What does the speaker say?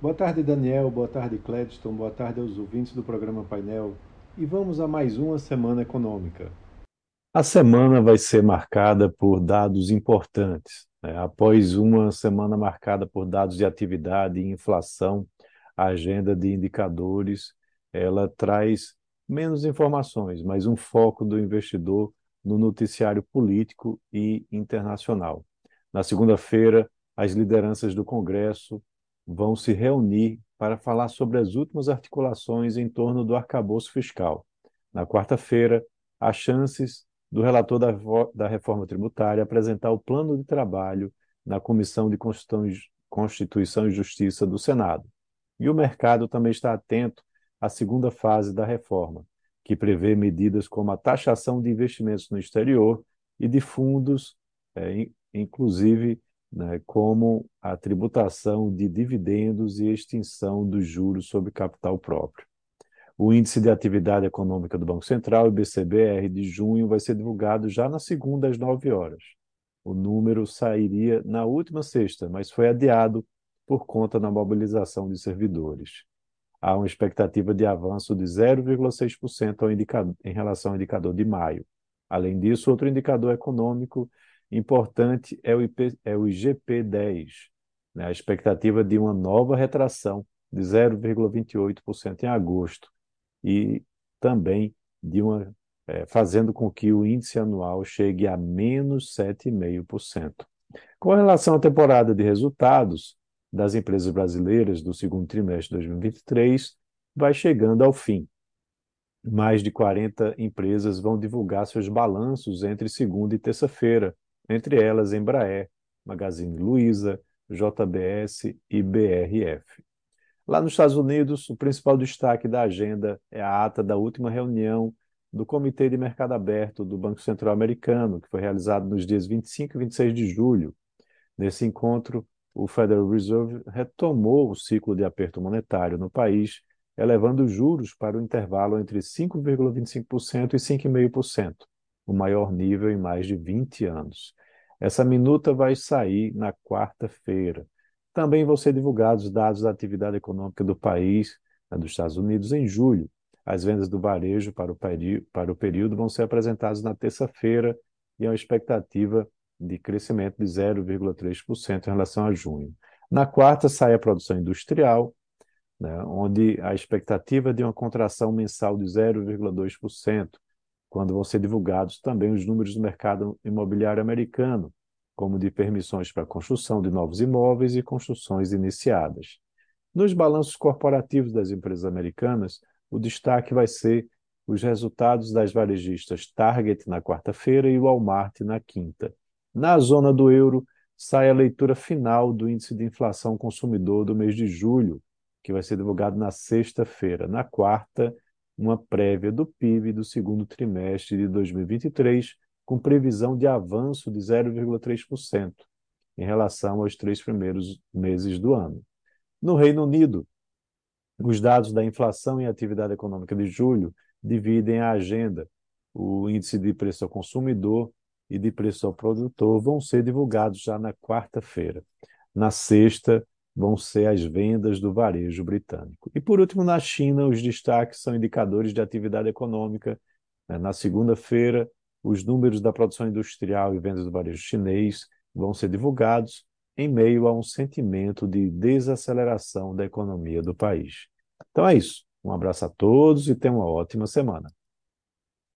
Boa tarde, Daniel. Boa tarde, Cledston. Boa tarde aos ouvintes do programa Painel. E vamos a mais uma semana econômica. A semana vai ser marcada por dados importantes. Né? Após uma semana marcada por dados de atividade e inflação, a agenda de indicadores ela traz menos informações, mas um foco do investidor no noticiário político e internacional. Na segunda-feira, as lideranças do Congresso vão se reunir para falar sobre as últimas articulações em torno do arcabouço fiscal. Na quarta-feira, há chances do relator da, reforma tributária apresentar o plano de trabalho na Comissão de Constituição e Justiça do Senado. E o mercado também está atento à segunda fase da reforma, que prevê medidas como a taxação de investimentos no exterior e de fundos, é, inclusive né, como a tributação de dividendos e extinção dos juros sobre capital próprio. O Índice de Atividade Econômica do Banco Central, IBCBR, de junho, vai ser divulgado já na segunda às nove horas. O número sairia na última sexta, mas foi adiado por conta da mobilização de servidores. Há uma expectativa de avanço de 0,6% em relação ao indicador de maio. Além disso, outro indicador econômico importante é o, IP, é o IGP-10, né? a expectativa de uma nova retração de 0,28% em agosto e também de uma é, fazendo com que o índice anual chegue a menos 7,5%. Com relação à temporada de resultados das empresas brasileiras do segundo trimestre de 2023, vai chegando ao fim. Mais de 40 empresas vão divulgar seus balanços entre segunda e terça-feira, entre elas Embraer, Magazine Luiza, JBS e BRF. Lá nos Estados Unidos, o principal destaque da agenda é a ata da última reunião do Comitê de Mercado Aberto do Banco Central Americano, que foi realizado nos dias 25 e 26 de julho. Nesse encontro, o Federal Reserve retomou o ciclo de aperto monetário no país, elevando os juros para o intervalo entre 5,25% e 5,5%, o maior nível em mais de 20 anos. Essa minuta vai sair na quarta-feira. Também vão ser divulgados dados da atividade econômica do país, né, dos Estados Unidos, em julho. As vendas do varejo para o, para o período vão ser apresentadas na terça-feira e há uma expectativa de crescimento de 0,3% em relação a junho. Na quarta sai a produção industrial, né, onde a expectativa é de uma contração mensal de 0,2%, quando vão ser divulgados também os números do mercado imobiliário americano, como de permissões para construção de novos imóveis e construções iniciadas. Nos balanços corporativos das empresas americanas, o destaque vai ser os resultados das varejistas Target na quarta-feira e Walmart na quinta. Na zona do euro, sai a leitura final do índice de inflação consumidor do mês de julho, que vai ser divulgado na sexta-feira. Na quarta, uma prévia do PIB do segundo trimestre de 2023, com previsão de avanço de 0,3% em relação aos três primeiros meses do ano. No Reino Unido, os dados da inflação e atividade econômica de julho dividem a agenda. O índice de preço ao consumidor e de preço ao produtor vão ser divulgados já na quarta-feira. Na sexta, vão ser as vendas do varejo britânico. E, por último, na China, os destaques são indicadores de atividade econômica. Né? Na segunda-feira, os números da produção industrial e vendas do varejo chinês vão ser divulgados em meio a um sentimento de desaceleração da economia do país. Então é isso. Um abraço a todos e tenham uma ótima semana.